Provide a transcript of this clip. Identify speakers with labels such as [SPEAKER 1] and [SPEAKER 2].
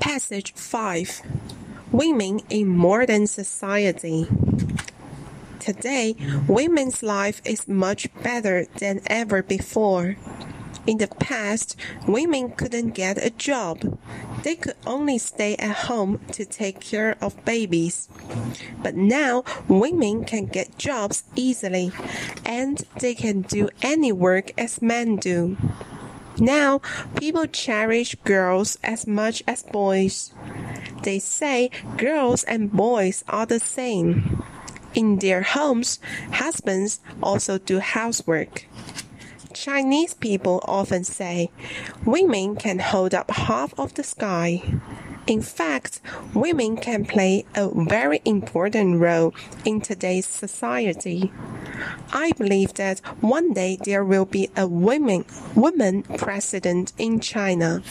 [SPEAKER 1] Passage 5 Women in Modern Society. Today, women's life is much better than ever before. In the past, women couldn't get a job. They could only stay at home to take care of babies. But now, women can get jobs easily, and they can do any work as men do. Now, people cherish girls as much as boys. They say girls and boys are the same. In their homes, husbands also do housework. Chinese people often say women can hold up half of the sky. In fact, women can play a very important role in today's society. I believe that one day there will be a women woman president in China.